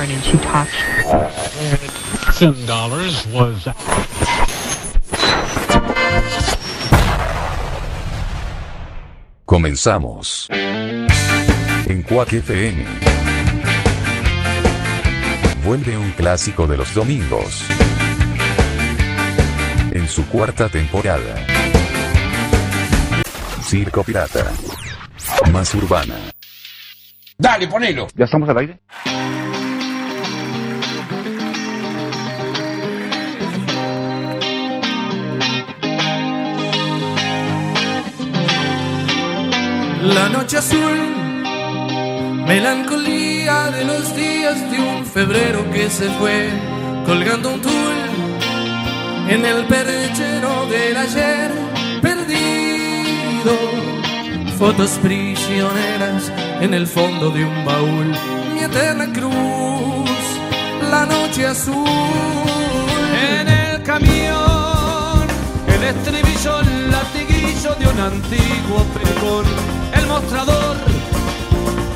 Karen and she talked. Ten dollars was. Comenzamos. En Quack FM. Vuelve un clásico de los domingos. En su cuarta temporada. Circo Pirata. Más urbana. Dale, ponelo. ¿Ya estamos al aire? La noche azul, melancolía de los días de un febrero que se fue, colgando un tul en el perchero del ayer perdido. Fotos prisioneras en el fondo de un baúl, mi eterna cruz, la noche azul. En el camión, el estribillo latiguillo de un antiguo pencón, el mostrador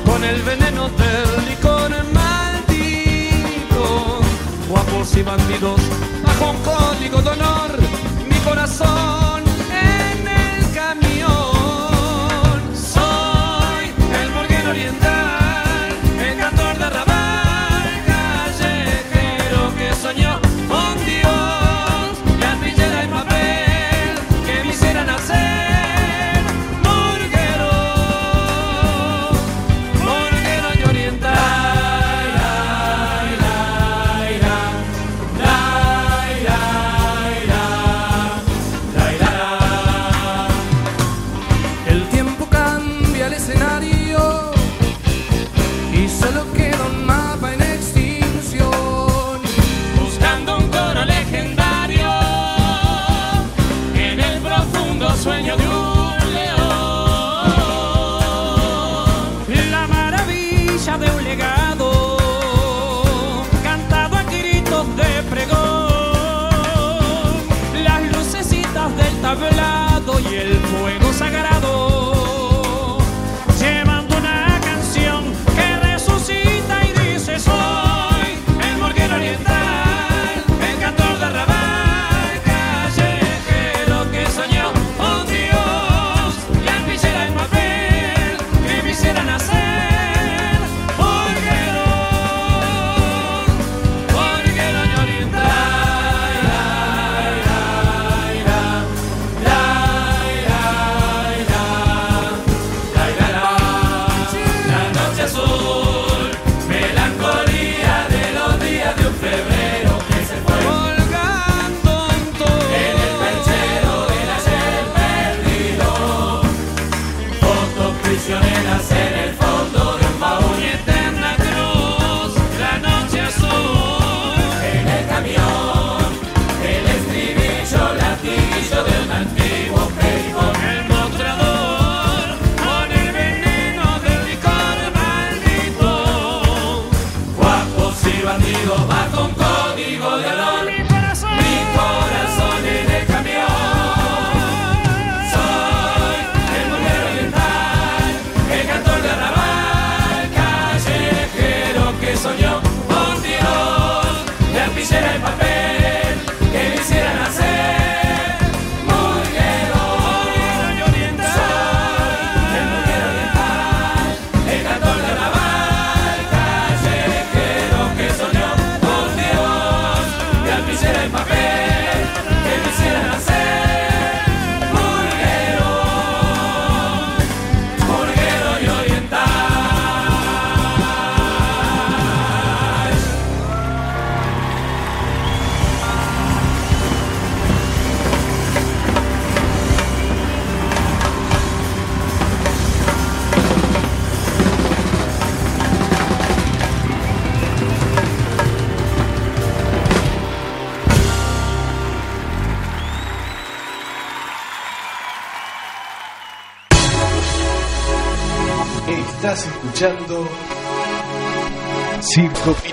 con el veneno del licor maldito. Guapos y bandidos, bajo un código de honor, mi corazón.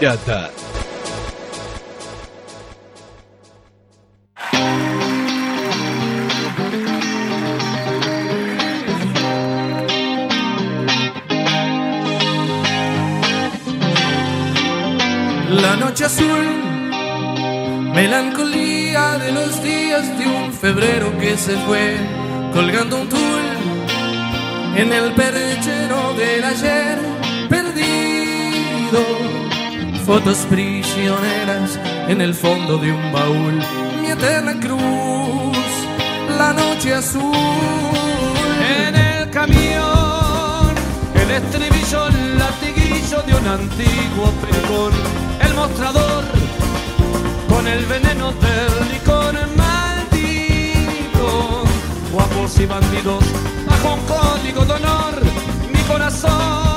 La noche azul, melancolía de los días de un febrero que se fue, colgando un tul en el perchero del ayer perdido. Fotos prisioneras en el fondo de un baúl, mi eterna cruz, la noche azul. En el camión, el estribillo, el latiguillo de un antiguo pecón, el mostrador con el veneno del licor maldito. Guapos y bandidos, bajo un código de honor, mi corazón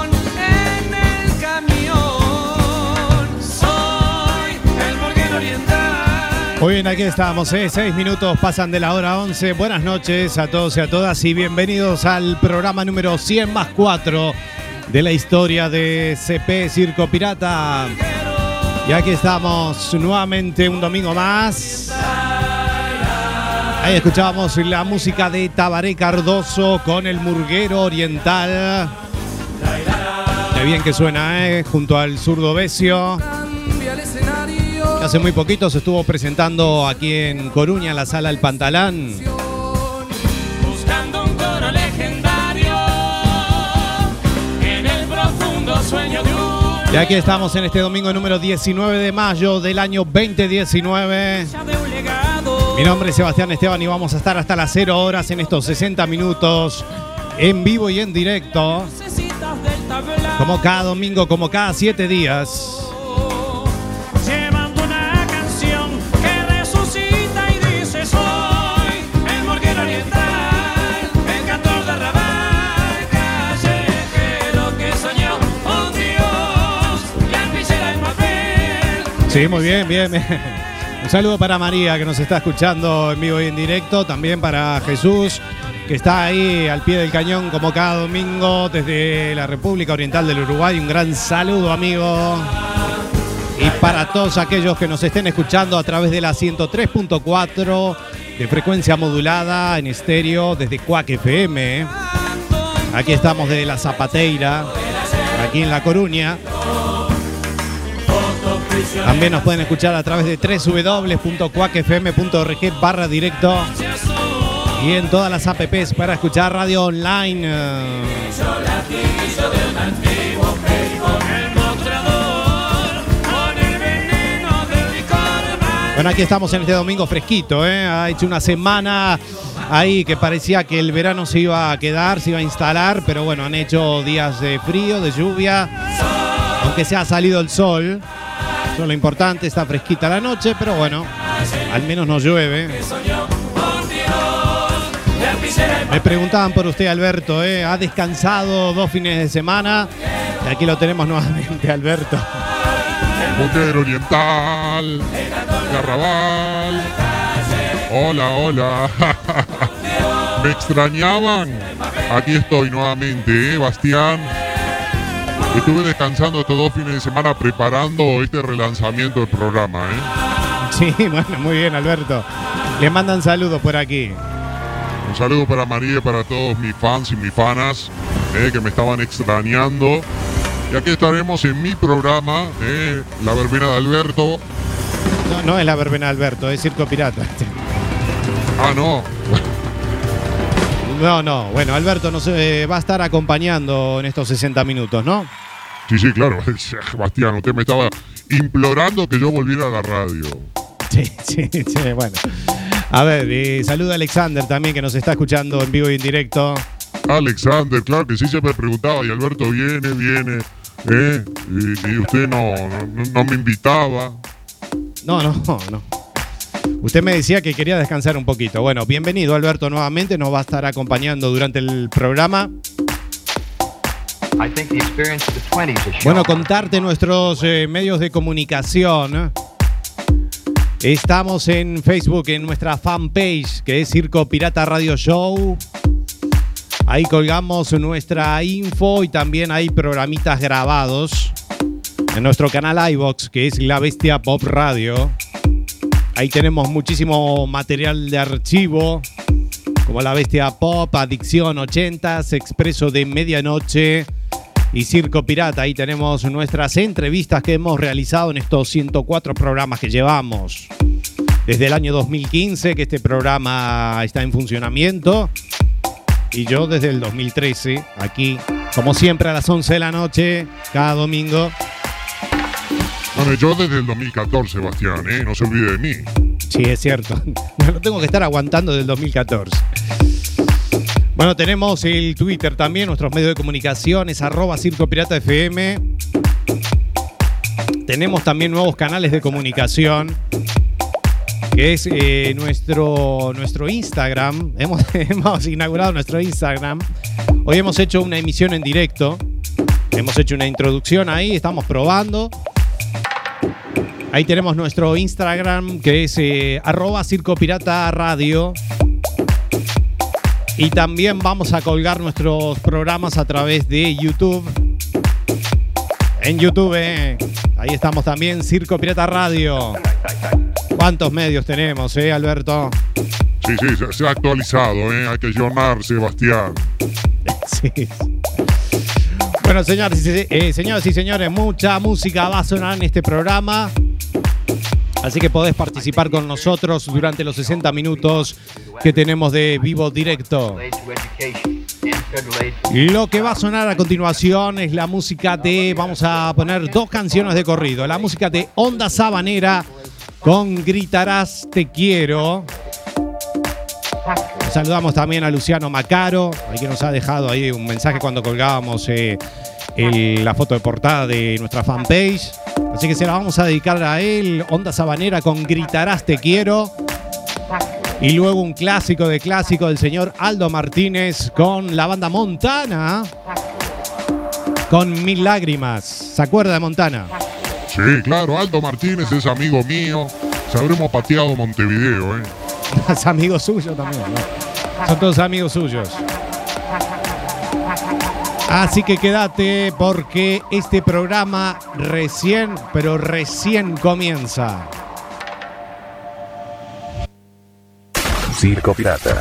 Muy bien, aquí estamos, ¿eh? seis minutos pasan de la hora 11. Buenas noches a todos y a todas y bienvenidos al programa número 100 más 4 de la historia de CP Circo Pirata. Y aquí estamos nuevamente un domingo más. Ahí escuchábamos la música de Tabaré Cardoso con el Murguero Oriental. Qué bien que suena, ¿eh? Junto al zurdo Besio. Hace muy poquito se estuvo presentando aquí en Coruña, en la sala El Pantalán. Buscando un coro legendario en el profundo sueño de un Y aquí estamos en este domingo número 19 de mayo del año 2019. de un legado. Mi nombre es Sebastián Esteban y vamos a estar hasta las 0 horas en estos 60 minutos en vivo y en directo. Como cada domingo, como cada 7 días. Sí, muy bien, bien. Un saludo para María que nos está escuchando en vivo y en directo. También para Jesús que está ahí al pie del cañón como cada domingo desde la República Oriental del Uruguay. Un gran saludo, amigo. Y para todos aquellos que nos estén escuchando a través de la 103.4 de frecuencia modulada en estéreo desde Cuac FM. Aquí estamos desde la Zapateira, aquí en La Coruña. También nos pueden escuchar a través de www.cuacfm.org barra directo y en todas las apps para escuchar radio online. Bueno, aquí estamos en este domingo fresquito, ¿eh? Ha hecho una semana ahí que parecía que el verano se iba a quedar, se iba a instalar, pero bueno, han hecho días de frío, de lluvia, aunque se ha salido el sol. Eso es lo importante, está fresquita la noche, pero bueno, al menos no llueve. Me preguntaban por usted, Alberto, ¿eh? ¿ha descansado dos fines de semana? Y aquí lo tenemos nuevamente, Alberto. Morguero Oriental, Garrabal. Hola, hola. ¿Me extrañaban? Aquí estoy nuevamente, ¿eh, Bastián? Estuve descansando estos dos fines de semana preparando este relanzamiento del programa, ¿eh? Sí, bueno, muy bien, Alberto. Le mandan saludos por aquí. Un saludo para María y para todos mis fans y mis fanas eh, que me estaban extrañando. Y aquí estaremos en mi programa, eh, La Verbena de Alberto. No, no es la verbena de Alberto, es Circo Pirata. Ah, no. No, no, bueno, Alberto nos eh, va a estar acompañando en estos 60 minutos, ¿no? Sí, sí, claro. Bastián, usted me estaba implorando que yo volviera a la radio. Sí, sí, sí, bueno. A ver, y saluda a Alexander también que nos está escuchando en vivo y en directo. Alexander, claro que sí, se me preguntaba, y Alberto viene, viene, ¿eh? Y, y usted no, no, no me invitaba. No, no, no. Usted me decía que quería descansar un poquito. Bueno, bienvenido Alberto nuevamente, nos va a estar acompañando durante el programa. Bueno, contarte nuestros eh, medios de comunicación. Estamos en Facebook, en nuestra fanpage, que es Circo Pirata Radio Show. Ahí colgamos nuestra info y también hay programitas grabados. En nuestro canal iBox, que es La Bestia Pop Radio. Ahí tenemos muchísimo material de archivo, como La Bestia Pop, Adicción 80s, Expreso de Medianoche y Circo Pirata. Ahí tenemos nuestras entrevistas que hemos realizado en estos 104 programas que llevamos. Desde el año 2015 que este programa está en funcionamiento. Y yo desde el 2013, aquí, como siempre a las 11 de la noche, cada domingo. Bueno, yo desde el 2014, Sebastián, ¿eh? No se olvide de mí. Sí, es cierto. No lo tengo que estar aguantando desde el 2014. Bueno, tenemos el Twitter también, nuestros medios de comunicación es arroba Circo FM. Tenemos también nuevos canales de comunicación, que es eh, nuestro, nuestro Instagram. Hemos inaugurado nuestro Instagram. Hoy hemos hecho una emisión en directo. Hemos hecho una introducción ahí, estamos probando. Ahí tenemos nuestro Instagram que es eh, arroba Circo Pirata Radio. Y también vamos a colgar nuestros programas a través de YouTube. En YouTube, eh, ahí estamos también, Circo Pirata Radio. ¿Cuántos medios tenemos, eh, Alberto? Sí, sí, se, se ha actualizado, ¿eh? Hay que llorar, Sebastián. Sí. Bueno, señores, y- eh, señoras y señores, mucha música va a sonar en este programa. Así que podés participar con nosotros durante los 60 minutos que tenemos de vivo directo. Lo que va a sonar a continuación es la música de, vamos a poner dos canciones de corrido, la música de Onda Sabanera con Gritarás Te Quiero. Saludamos también a Luciano Macaro, que nos ha dejado ahí un mensaje cuando colgábamos eh, el- la foto de portada de nuestra fanpage. Así que se la vamos a dedicar a él, Onda Sabanera con Gritarás Te Quiero. Y luego un clásico de clásico del señor Aldo Martínez con la banda Montana. Con Mil Lágrimas. ¿Se acuerda de Montana? Sí, claro, Aldo Martínez es amigo mío. Se habremos pateado Montevideo, ¿eh? Es amigo suyo también. ¿no? Son todos amigos suyos. Así que quédate porque este programa recién, pero recién comienza. Circo Pirata.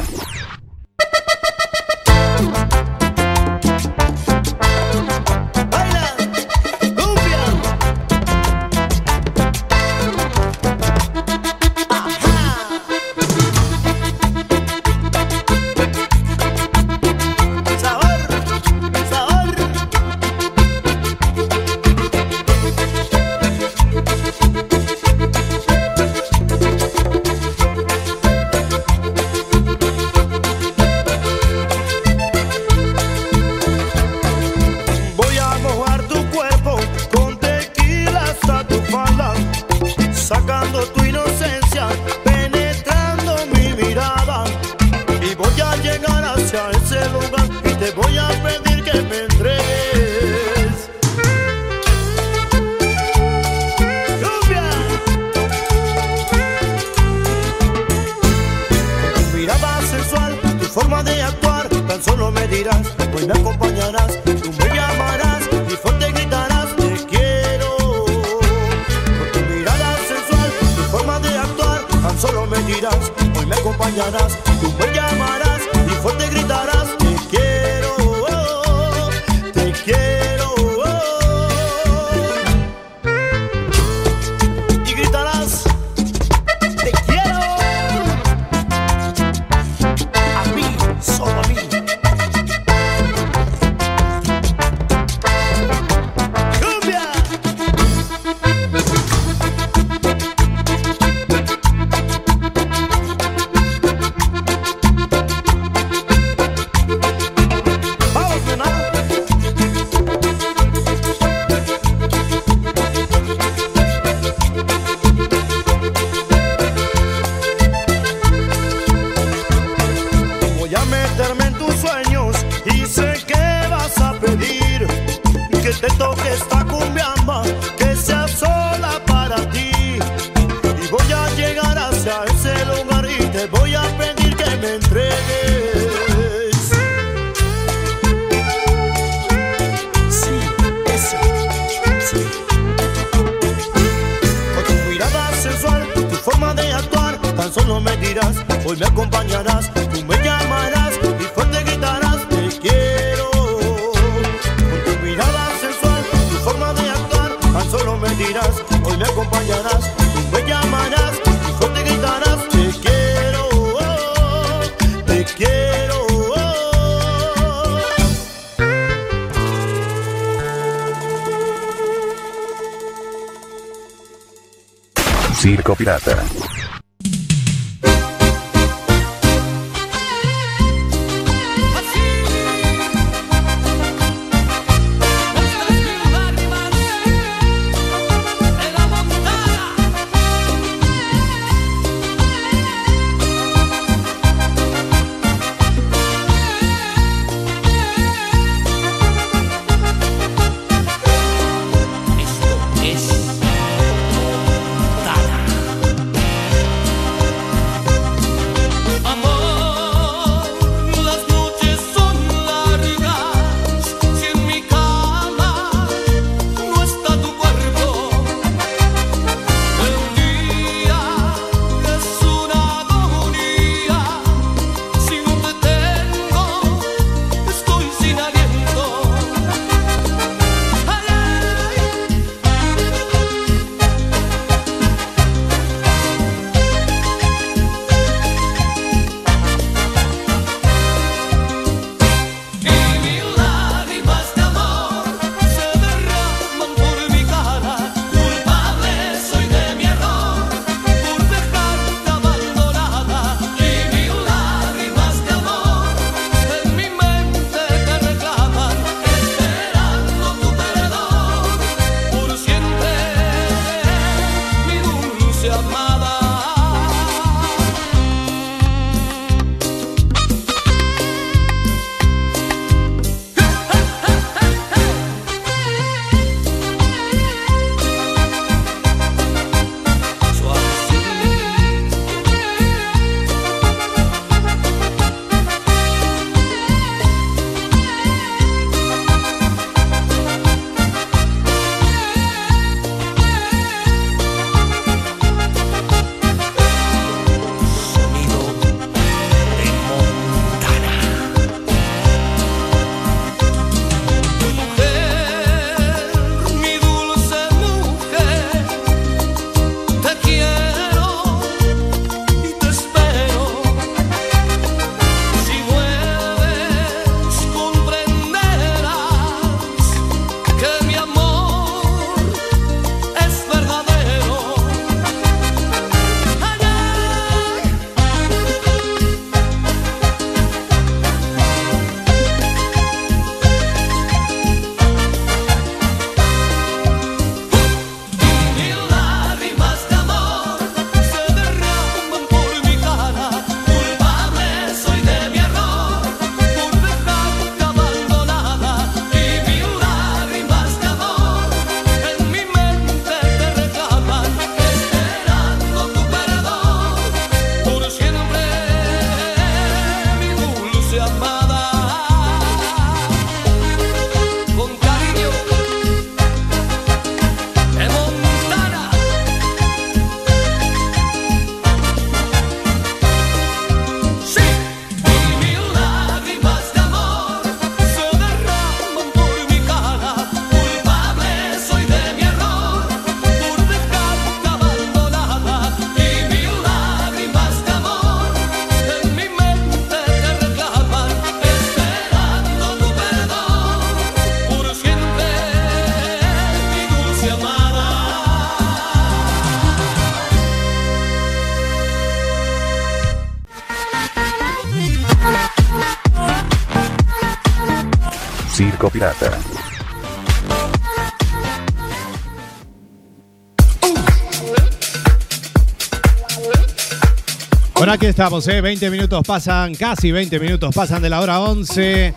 Bueno, aquí estamos, ¿eh? 20 minutos pasan, casi 20 minutos pasan de la hora 11.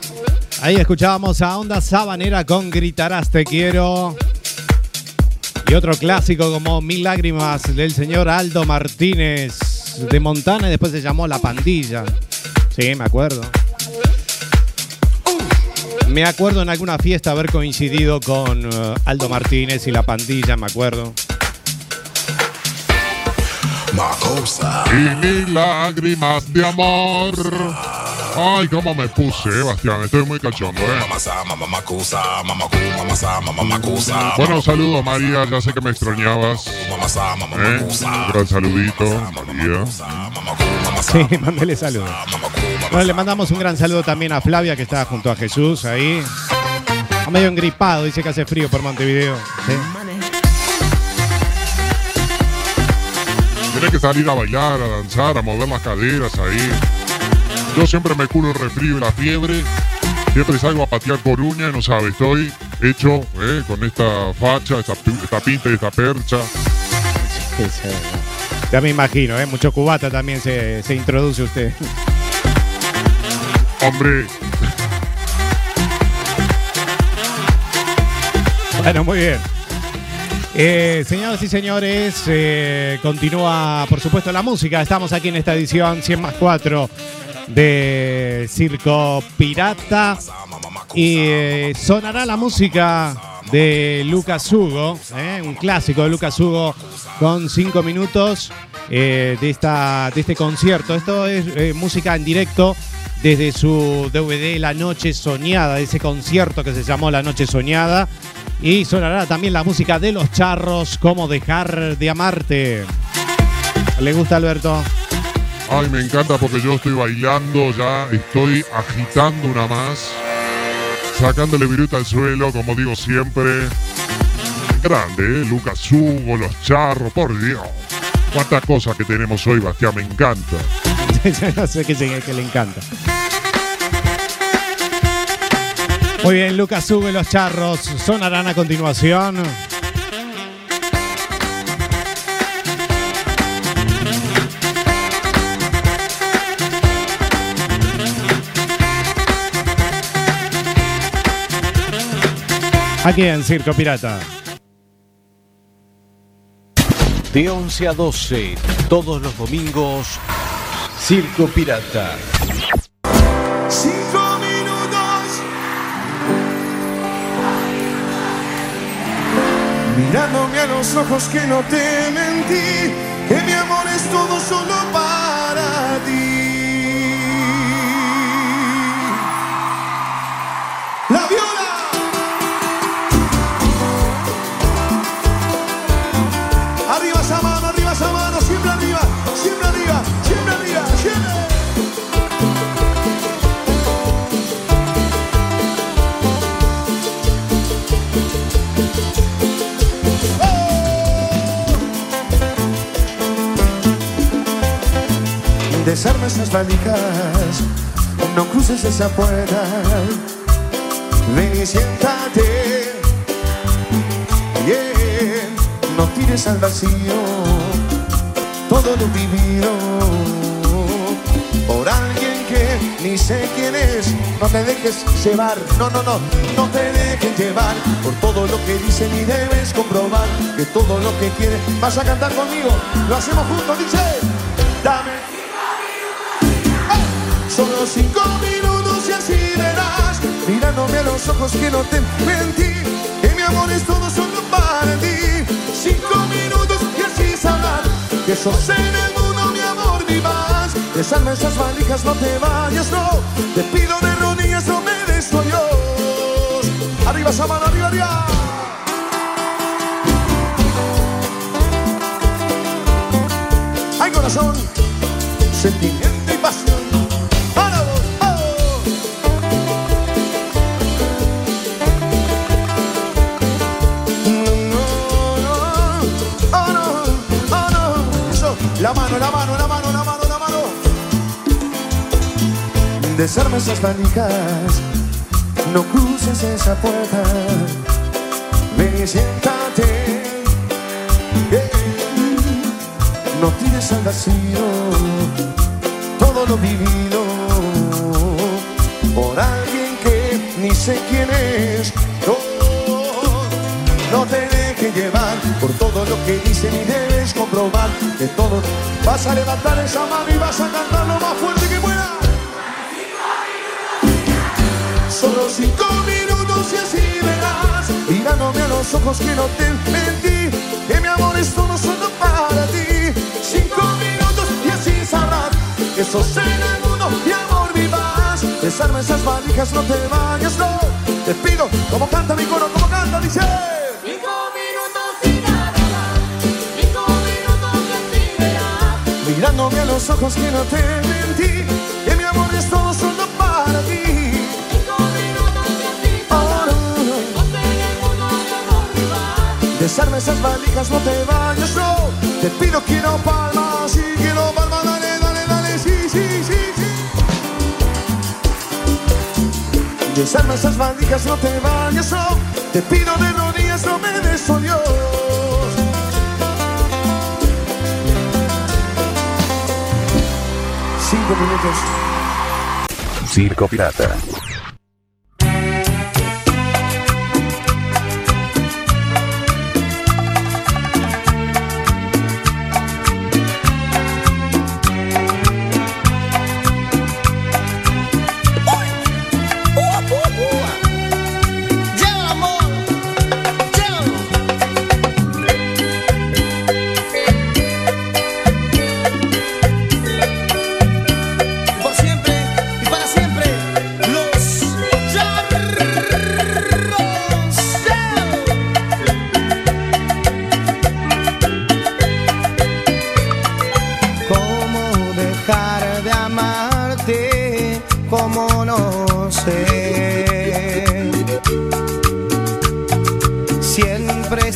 Ahí escuchábamos a Onda Sabanera con Gritarás Te Quiero. Y otro clásico como Mil Lágrimas del señor Aldo Martínez de Montana y después se llamó La Pandilla. Sí, me acuerdo. Me acuerdo en alguna fiesta haber coincidido con uh, Aldo Martínez y la pandilla, me acuerdo. Macosa. Y mis lágrimas de amor. Ay, cómo me puse, Bastián. Estoy muy cachondo, ¿eh? Bueno, saludos, María. Ya sé que me extrañabas. ¿Eh? Un gran saludito, María. Sí, mándele saludos. Bueno, le mandamos un gran saludo también a Flavia, que está junto a Jesús ahí. Está medio engripado, dice que hace frío por Montevideo. Sí. Tienes que salir a bailar, a danzar, a mover las caderas ahí. Yo siempre me curo el resfrío y la fiebre. Siempre salgo a patear coruña y no sabes, estoy hecho eh, con esta facha, esta, esta pinta y esta percha. Sí, sí. Ya me imagino, ¿eh? Mucho cubata también se, se introduce usted. Hombre, Bueno, muy bien. Eh, señoras y señores, eh, continúa por supuesto la música. Estamos aquí en esta edición 100 más 4 de Circo Pirata. Y eh, sonará la música de Lucas Hugo, eh, un clásico de Lucas Hugo con 5 minutos eh, de, esta, de este concierto. Esto es eh, música en directo desde su DVD La Noche Soñada, ese concierto que se llamó La Noche Soñada. Y sonará también la música de los charros, como dejar de amarte. ¿Le gusta Alberto? ay, me encanta porque yo estoy bailando, ya estoy agitando una más, sacándole viruta al suelo, como digo siempre. Grande, ¿eh? Lucas Hugo, los charros, por Dios. Cuántas cosas que tenemos hoy, Bastián, me encanta. no sé qué, que le encanta. Muy bien, Lucas Hugo y los charros sonarán a continuación. Aquí en Circo Pirata. De 11 a 12, todos los domingos, Circo Pirata. Cinco minutos. Mirándome a los ojos que no te mentí, que mi amor es todo solo para Desarma esas valijas, no cruces esa puerta. Ven y siéntate. Yeah, no tires al vacío todo lo vivido por alguien que ni sé quién es. No te dejes llevar, no, no, no, no te dejes llevar por todo lo que dicen y debes comprobar que todo lo que quieres vas a cantar conmigo. Lo hacemos juntos, dice. Dame Cinco minutos y así verás. Mirándome a los ojos que no te mentí Que mi amor es todo solo para ti. Cinco minutos y así sabrás Que sos en el mundo mi amor vivas Desarma esas valijas, no te vayas, no. Te pido de rodillas, no me des adiós Arriba esa arriba, arriba. Hay corazón, sentimiento Desarma esas valijas, no cruces esa puerta. Ven y siéntate. Yeah. No tires al vacío todo lo vivido por alguien que ni sé quién es. No, no te dejes llevar por todo lo que dicen y debes comprobar que todo vas a levantar esa mano y vas a cantar lo más fuerte Solo cinco minutos y así verás Mirándome a los ojos que no te mentí Que mi amor es todo solo para ti Cinco minutos y así sabrás Que sos en el mundo mi amor vivas Desarme esas valijas, no te vayas, no. Te pido, como canta mi coro, como canta, dice. Cinco minutos y nada, cinco minutos de verás. Mirándome a los ojos que no te mentí, que mi amor es todo rival. desarme esas valijas, no te vayas, no. Te pido, quiero palmas, sí, quiero palmas, dale, dale, dale, sí, sí, sí, sí. Desarma esas valijas, no te vayas, no. Te pido de rodillas, no me des, oh Dios. Cinco minutos. Circo Pirata.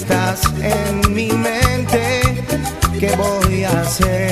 Estás en mi mente, ¿qué voy a hacer?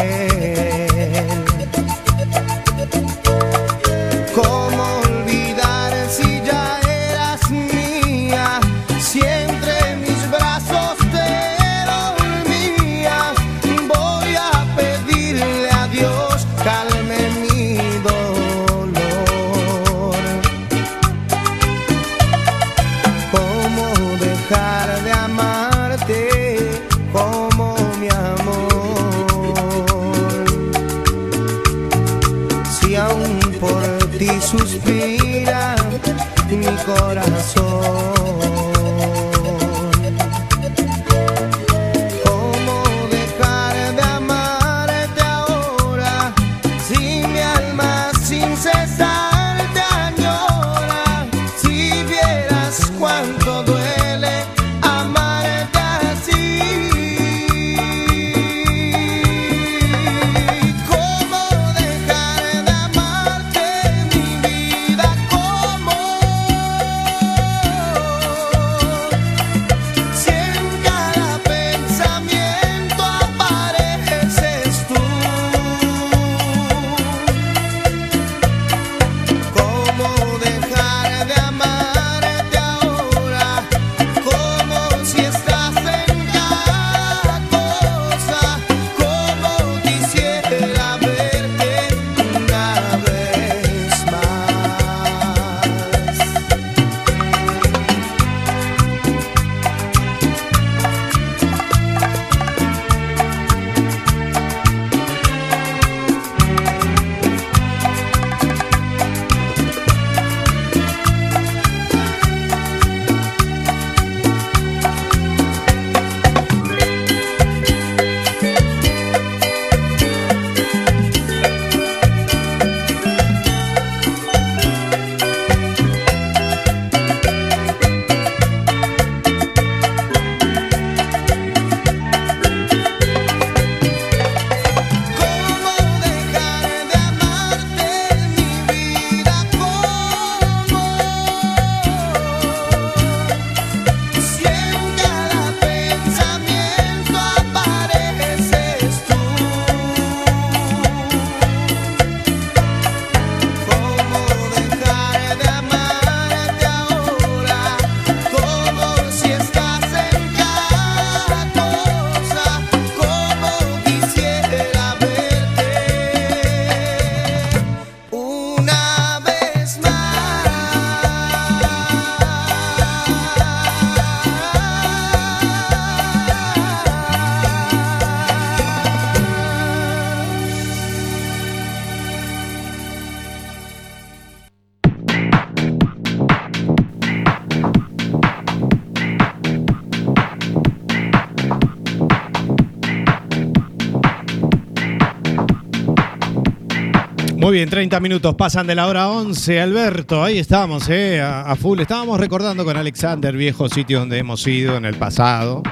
Muy bien, 30 minutos pasan de la hora 11. Alberto, ahí estamos, eh, a, a full. Estábamos recordando con Alexander viejos sitios donde hemos ido en el pasado.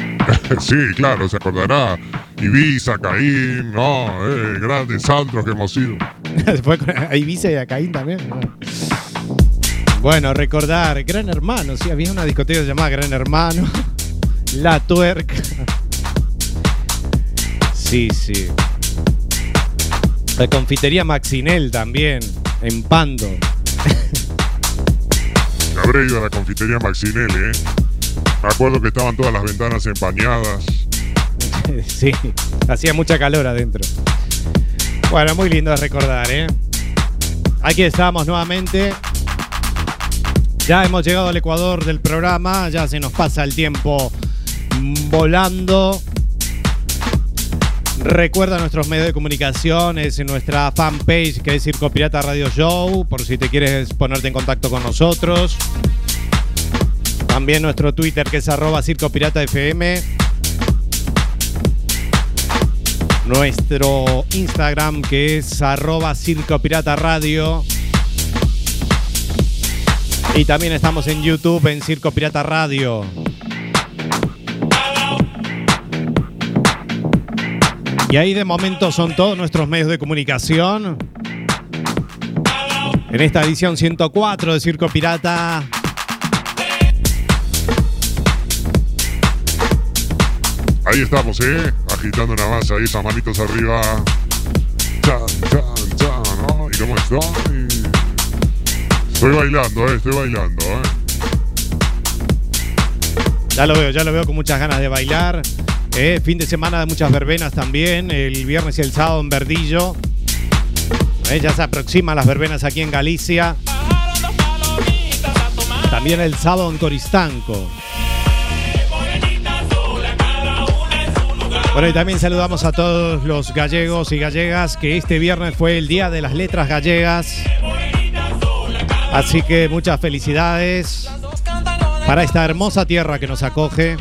sí, claro, se acordará. Ibiza, Caín, no, eh, grandes antros que hemos ido. A Ibiza y a Caín también. ¿no? Bueno, recordar, Gran Hermano, sí, había una discoteca llamada Gran Hermano. La Tuerca. Sí, sí. La confitería Maxinel también, en Pando. Habré ido a la confitería Maxinel, eh. Me acuerdo que estaban todas las ventanas empañadas. Sí, hacía mucha calor adentro. Bueno, muy lindo de recordar, ¿eh? Aquí estamos nuevamente. Ya hemos llegado al Ecuador del programa, ya se nos pasa el tiempo volando. Recuerda nuestros medios de comunicación, es nuestra fanpage que es Circo Pirata Radio Show, por si te quieres ponerte en contacto con nosotros. También nuestro Twitter que es arroba Circo Pirata FM. Nuestro Instagram que es arroba Circo Pirata Radio. Y también estamos en YouTube en Circo Pirata Radio. Y ahí de momento son todos nuestros medios de comunicación. En esta edición 104 de Circo Pirata. Ahí estamos, eh. Agitando nada más ahí, esas manitos arriba. Chan, chan, chan, ¿no? ¿Y cómo estoy? Estoy bailando, eh. Estoy bailando, eh. Ya lo veo, ya lo veo con muchas ganas de bailar. Eh, fin de semana de muchas verbenas también. El viernes y el sábado en Verdillo. Eh, ya se aproximan las verbenas aquí en Galicia. También el sábado en Coristanco. Bueno, y también saludamos a todos los gallegos y gallegas que este viernes fue el Día de las Letras Gallegas. Así que muchas felicidades para esta hermosa tierra que nos acoge.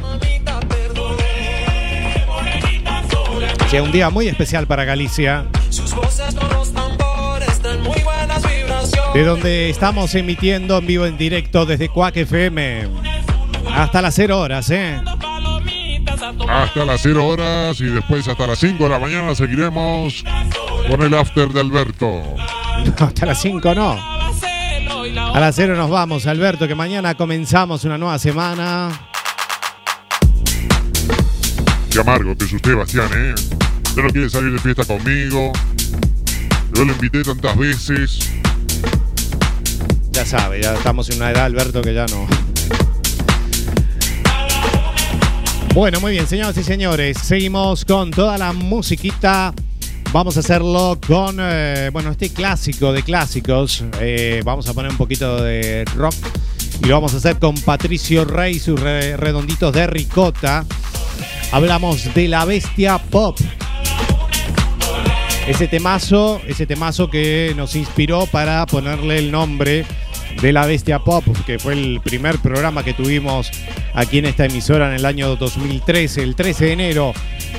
Sí, un día muy especial para Galicia, Sus voces con los tambores dan muy buenas vibraciones. de donde estamos emitiendo en vivo en directo desde Cuac FM. Hasta las 0 horas, ¿eh? Hasta las 0 horas y después hasta las 5 de la mañana seguiremos con el after de Alberto. Hasta las 5 no. A las 0 nos vamos, Alberto, que mañana comenzamos una nueva semana. Qué amargo que es usted, Bastián, ¿eh? Ya no quiere salir de fiesta conmigo. Yo lo invité tantas veces. Ya sabe, ya estamos en una edad, Alberto, que ya no. Bueno, muy bien, señoras y señores, seguimos con toda la musiquita. Vamos a hacerlo con, eh, bueno, este clásico de clásicos. Eh, vamos a poner un poquito de rock y lo vamos a hacer con Patricio Rey, sus re- redonditos de ricota. Hablamos de la bestia pop. Ese temazo, ese temazo que nos inspiró para ponerle el nombre de la Bestia Pop, que fue el primer programa que tuvimos aquí en esta emisora en el año 2013, el 13 de enero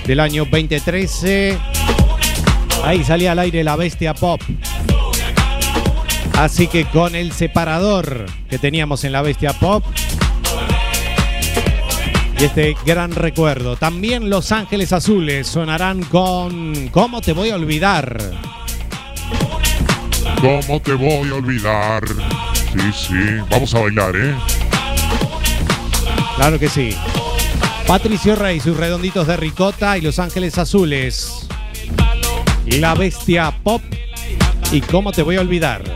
del año 2013. Ahí salía al aire la Bestia Pop. Así que con el separador que teníamos en la Bestia Pop y este gran recuerdo. También Los Ángeles Azules sonarán con ¿Cómo te voy a olvidar? ¿Cómo te voy a olvidar? Sí, sí. Vamos a bailar, ¿eh? Claro que sí. Patricio Rey, sus redonditos de ricota y Los Ángeles Azules. La bestia pop y cómo te voy a olvidar.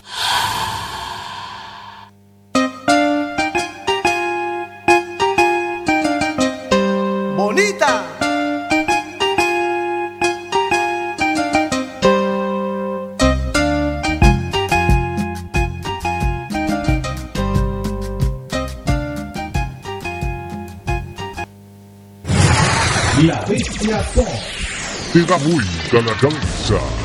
Te da vuelta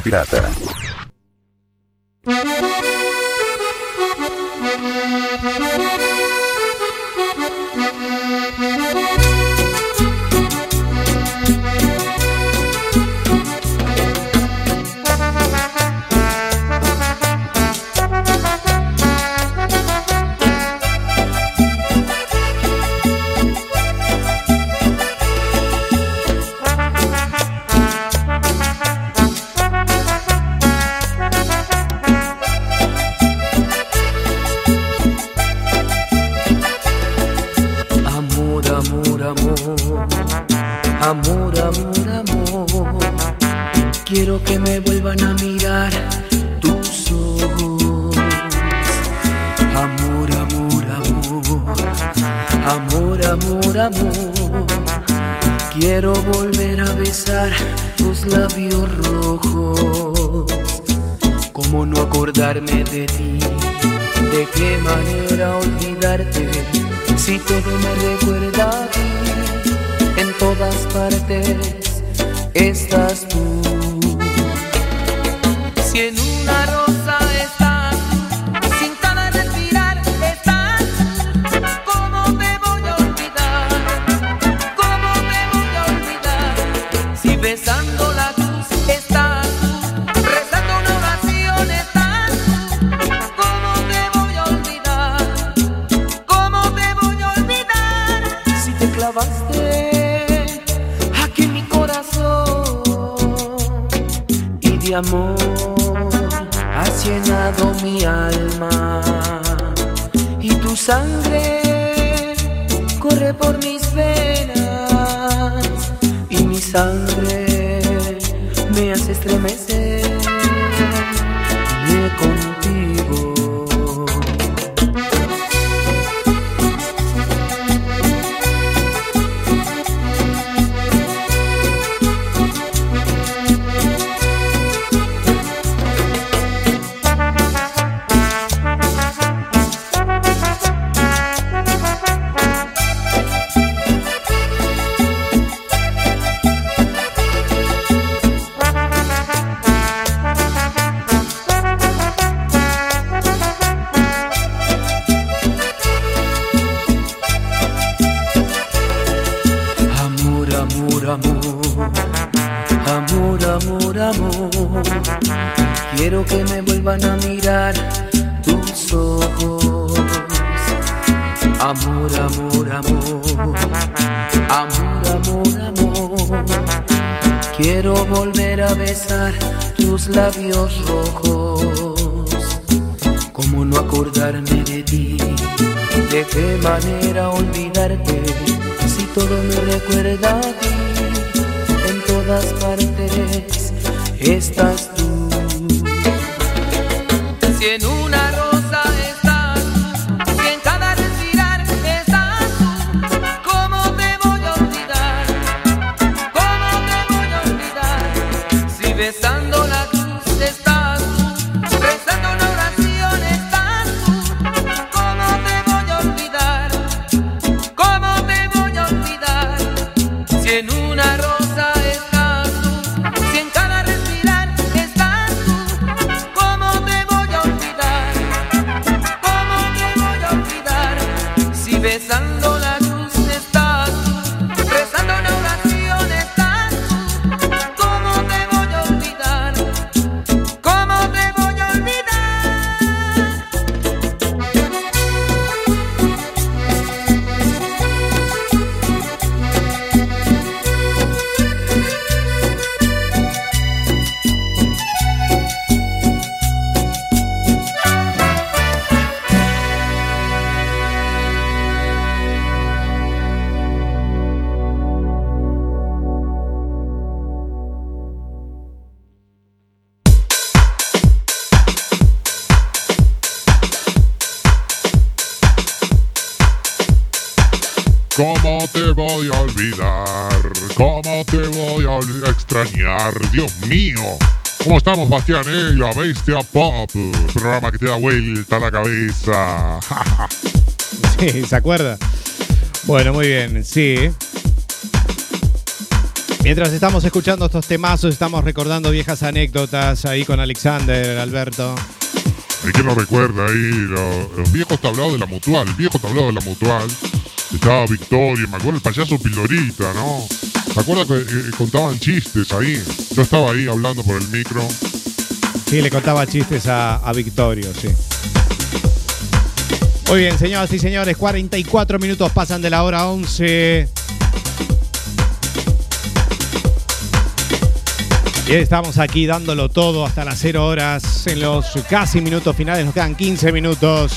Pirata. Sangre me hace estremecer ¿Cómo estamos, Bastián? Eh? La bestia pop. Programa que te da vuelta la cabeza. Sí, ¿se acuerda? Bueno, muy bien, sí. Mientras estamos escuchando estos temazos, estamos recordando viejas anécdotas ahí con Alexander, Alberto. ¿Y quién lo recuerda ahí? Lo- Los, viejos tablados de la mutual. El viejo tablado de la mutual. Estaba Victoria, me acuerdo el payaso Pilorita, ¿no? Me acuerdo que eh, contaban chistes ahí. Yo estaba ahí hablando por el micro. Sí, le contaba chistes a, a Victorio, sí. Muy bien, señoras y señores, 44 minutos pasan de la hora 11. Y estamos aquí dándolo todo hasta las 0 horas. En los casi minutos finales nos quedan 15 minutos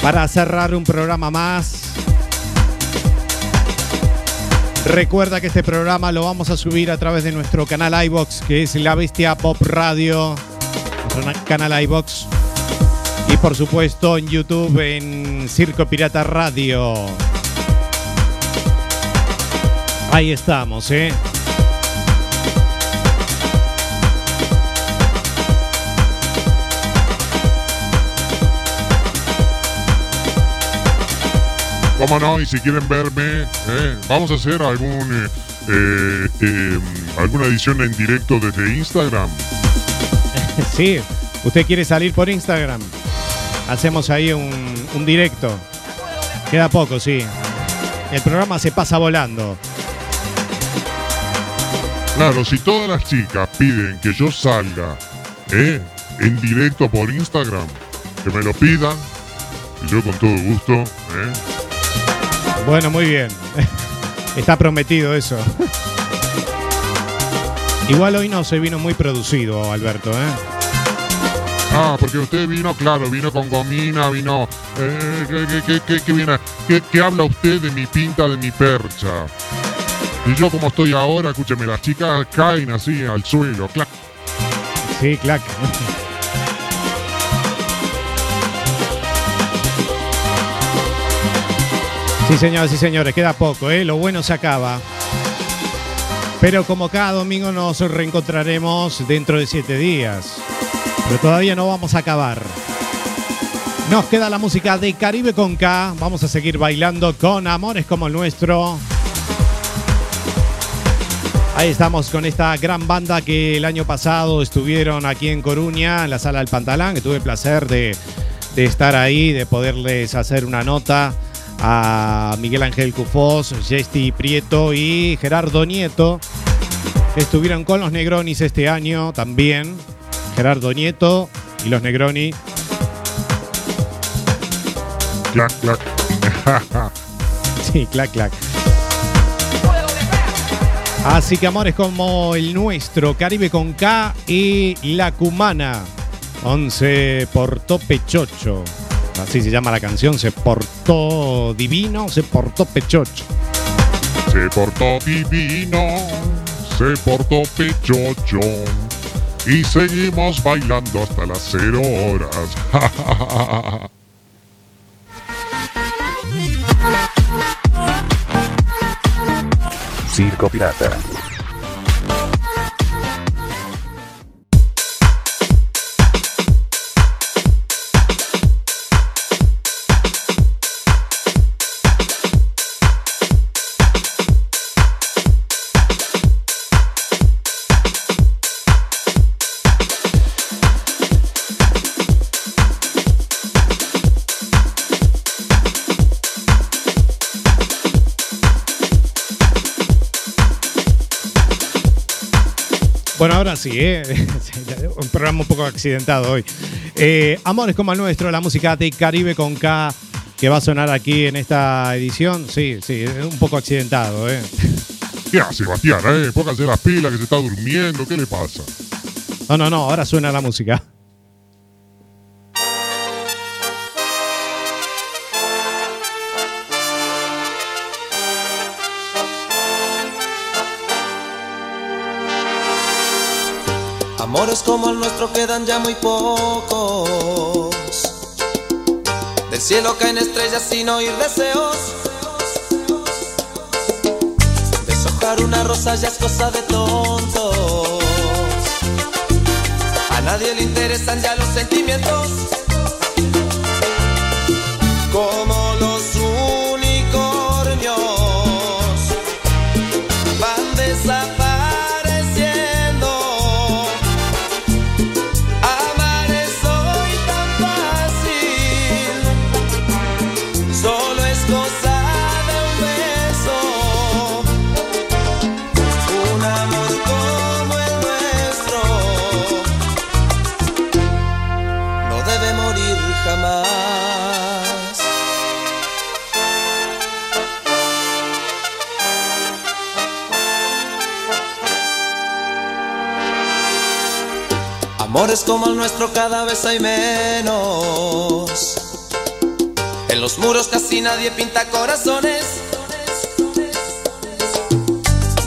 para cerrar un programa más. Recuerda que este programa lo vamos a subir a través de nuestro canal iBox, que es La Bestia Pop Radio. Nuestro na- canal iBox. Y por supuesto en YouTube en Circo Pirata Radio. Ahí estamos, ¿eh? ¿Cómo no? Y si quieren verme, eh, vamos a hacer algún, eh, eh, eh, alguna edición en directo desde Instagram. Sí, usted quiere salir por Instagram. Hacemos ahí un, un directo. Queda poco, sí. El programa se pasa volando. Claro, si todas las chicas piden que yo salga eh, en directo por Instagram, que me lo pidan, y yo con todo gusto, eh, Bueno, muy bien. Está prometido eso. Igual hoy no se vino muy producido, Alberto, ¿eh? Ah, porque usted vino, claro, vino con gomina, vino... Eh, ¿qué, qué- qué- qué- qué viene? ¿Qué- qué habla usted de mi pinta, de mi percha? Y yo como estoy ahora, escúcheme, las chicas caen así al suelo, clac. Sí, clac. Sí, señoras y señores, queda poco, ¿eh? Lo bueno se acaba. Pero como cada domingo nos reencontraremos dentro de siete días. Pero todavía no vamos a acabar. Nos queda la música de Caribe con K. Vamos a seguir bailando con amores como el nuestro. Ahí estamos con esta gran banda que el año pasado estuvieron aquí en Coruña, en la sala del Pantalán, que tuve el placer de, de estar ahí, de poderles hacer una nota a Miguel Ángel Cufós, Jesti Prieto y Gerardo Nieto, estuvieron con los Negronis este año también. Gerardo Nieto y los Negroni. Clac, clac. Sí, clac, clac. Así que amores como el nuestro, Caribe con K y La Cumana. 11 portó pechocho. Así se llama la canción, se portó divino, se portó pechocho. Se portó divino, se portó pechocho. Y seguimos bailando hasta las cero horas. Circo Pirata. Bueno, ahora sí, ¿eh? un programa un poco accidentado hoy. Eh, Amores como el nuestro, la música de Caribe con K, que va a sonar aquí en esta edición. Sí, sí, un poco accidentado. ¿eh? ¿Qué hace, Sebastián? Eh? Póngase las pilas que se está durmiendo. ¿Qué le pasa? No, no, no, ahora suena la música. Como el nuestro quedan ya muy pocos. Del cielo caen estrellas sin oír deseos. Deshojar una rosa ya es cosa de tontos. A nadie le interesan ya los sentimientos. Amores como el nuestro cada vez hay menos. En los muros casi nadie pinta corazones.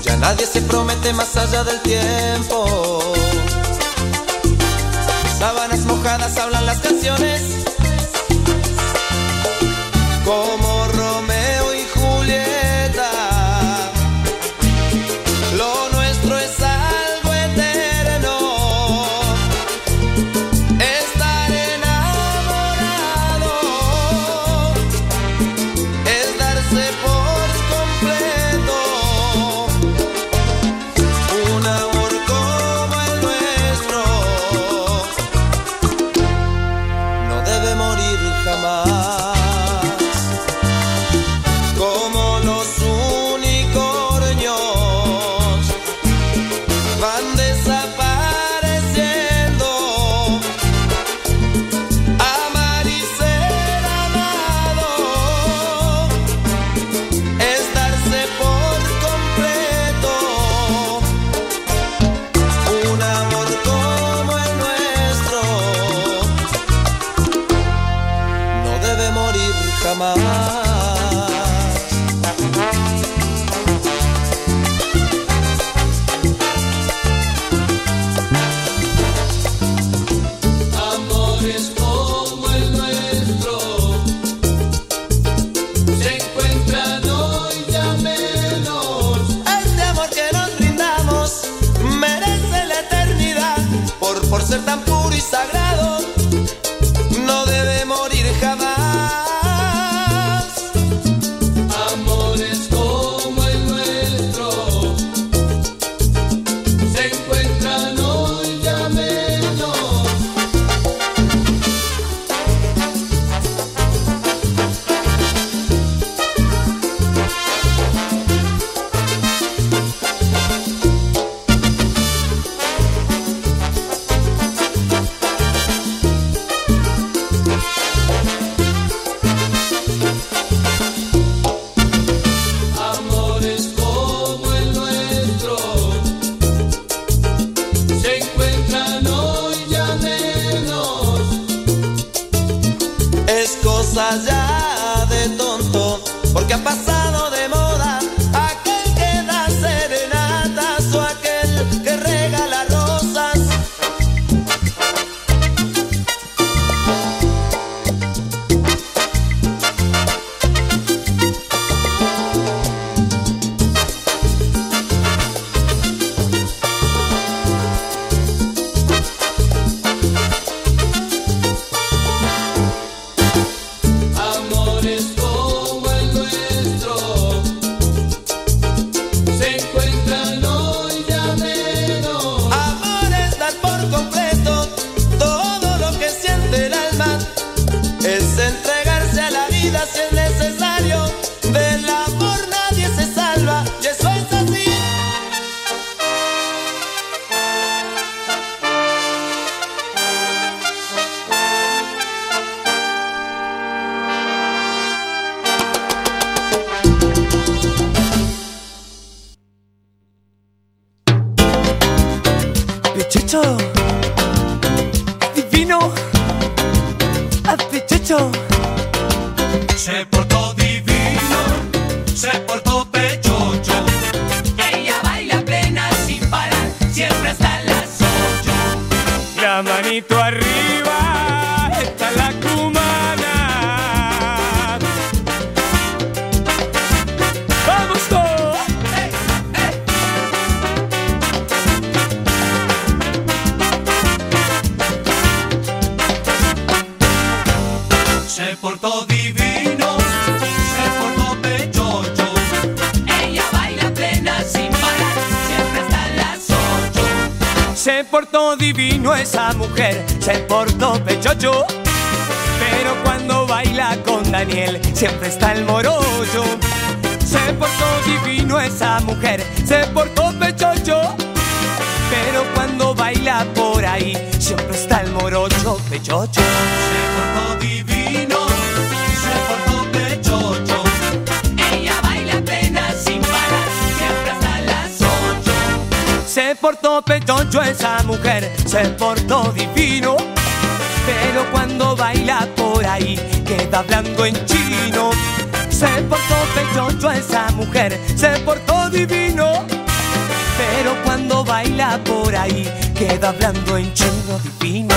Ya nadie se promete más allá del tiempo. Sábanas mojadas hablan las canciones. Se portó pechocho. Pero cuando baila con Daniel, siempre está el morollo. Se portó divino esa mujer, se portó pechocho. Pero cuando baila por ahí, siempre está el morocho pechocho. Se portó divino, se portó pechocho. Ella baila apenas sin parar, siempre hasta las ocho. Se portó pechocho esa mujer, se portó divino. Queda hablando en chino. Se portó pechocho esa mujer, se portó divino. Pero cuando baila por ahí, queda hablando en chino divino.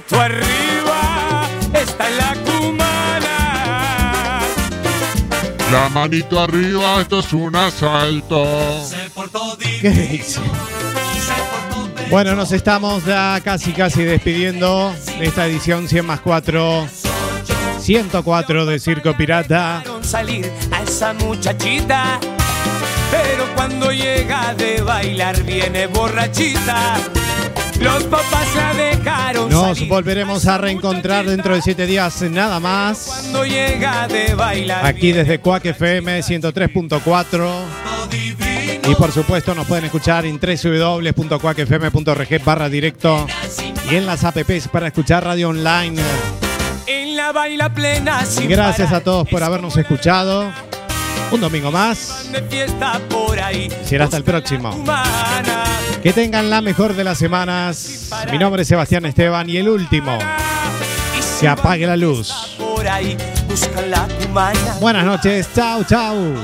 Manito arriba está la cumana. La manito arriba, esto es un asalto. ¿Qué dice? Bueno, nos estamos ya casi casi despidiendo de esta edición 100 más 4, 104 de Circo Pirata. Salir a esa muchachita. Pero cuando llega de bailar viene borrachita. Los papás la dejaron Nos volveremos a reencontrar dentro de 7 días nada más. Cuando llega de bailar Aquí desde Cuac FM 103.4. Y por supuesto nos pueden escuchar en www.cuacfm.rg barra directo y en las apps para escuchar radio online. en la baila plena Gracias a todos por habernos escuchado. Un domingo más. Será hasta el próximo. Que tengan la mejor de las semanas. Mi nombre es Sebastián Esteban y el último. Que apague la luz. Buenas noches. Chau, chau.